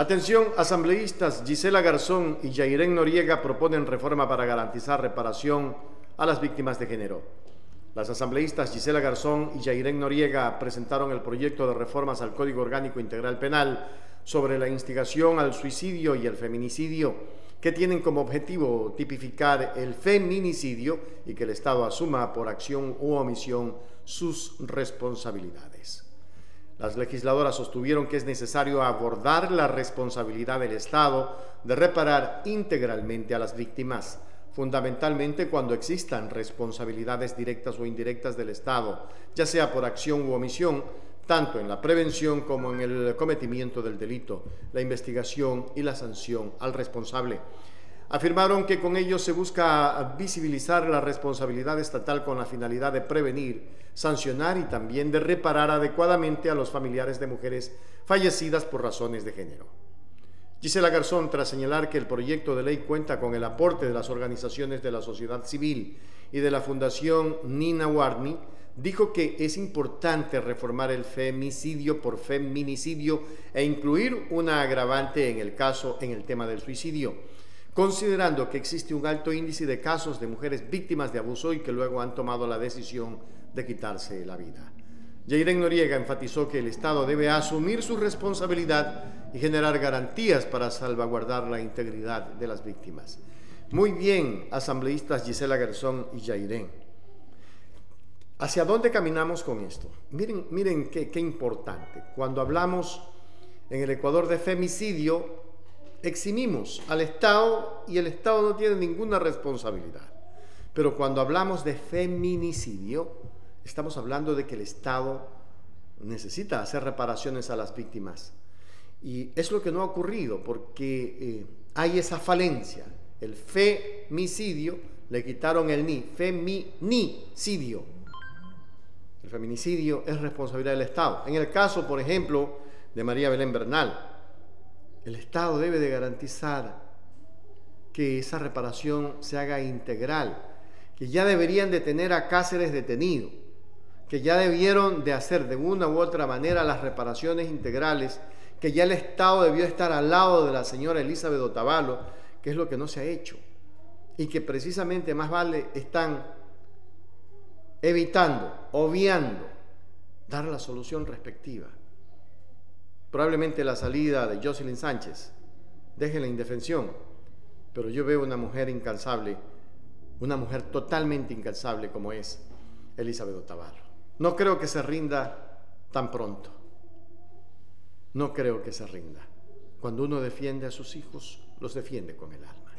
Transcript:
Atención, asambleístas Gisela Garzón y Jairén Noriega proponen reforma para garantizar reparación a las víctimas de género. Las asambleístas Gisela Garzón y Jairén Noriega presentaron el proyecto de reformas al Código Orgánico Integral Penal sobre la instigación al suicidio y el feminicidio, que tienen como objetivo tipificar el feminicidio y que el Estado asuma por acción u omisión sus responsabilidades. Las legisladoras sostuvieron que es necesario abordar la responsabilidad del Estado de reparar integralmente a las víctimas, fundamentalmente cuando existan responsabilidades directas o indirectas del Estado, ya sea por acción u omisión, tanto en la prevención como en el cometimiento del delito, la investigación y la sanción al responsable. Afirmaron que con ello se busca visibilizar la responsabilidad estatal con la finalidad de prevenir, sancionar y también de reparar adecuadamente a los familiares de mujeres fallecidas por razones de género. Gisela Garzón, tras señalar que el proyecto de ley cuenta con el aporte de las organizaciones de la sociedad civil y de la Fundación Nina Warney, dijo que es importante reformar el femicidio por feminicidio e incluir una agravante en el caso en el tema del suicidio considerando que existe un alto índice de casos de mujeres víctimas de abuso y que luego han tomado la decisión de quitarse la vida. Jairen Noriega enfatizó que el Estado debe asumir su responsabilidad y generar garantías para salvaguardar la integridad de las víctimas. Muy bien, asambleístas Gisela Garzón y Jairen. ¿Hacia dónde caminamos con esto? Miren, miren qué, qué importante. Cuando hablamos en el Ecuador de femicidio, eximimos al Estado y el Estado no tiene ninguna responsabilidad. Pero cuando hablamos de feminicidio, estamos hablando de que el Estado necesita hacer reparaciones a las víctimas. Y es lo que no ha ocurrido porque eh, hay esa falencia. El femicidio, le quitaron el ni, feminicidio. El feminicidio es responsabilidad del Estado. En el caso, por ejemplo, de María Belén Bernal, el Estado debe de garantizar que esa reparación se haga integral, que ya deberían de tener a Cáceres detenido, que ya debieron de hacer de una u otra manera las reparaciones integrales, que ya el Estado debió estar al lado de la señora Elizabeth Otavalo, que es lo que no se ha hecho, y que precisamente más vale están evitando, obviando, dar la solución respectiva probablemente la salida de Jocelyn Sánchez deje la indefensión, pero yo veo una mujer incansable, una mujer totalmente incansable como es Elizabeth Otavalo. No creo que se rinda tan pronto. No creo que se rinda. Cuando uno defiende a sus hijos, los defiende con el alma.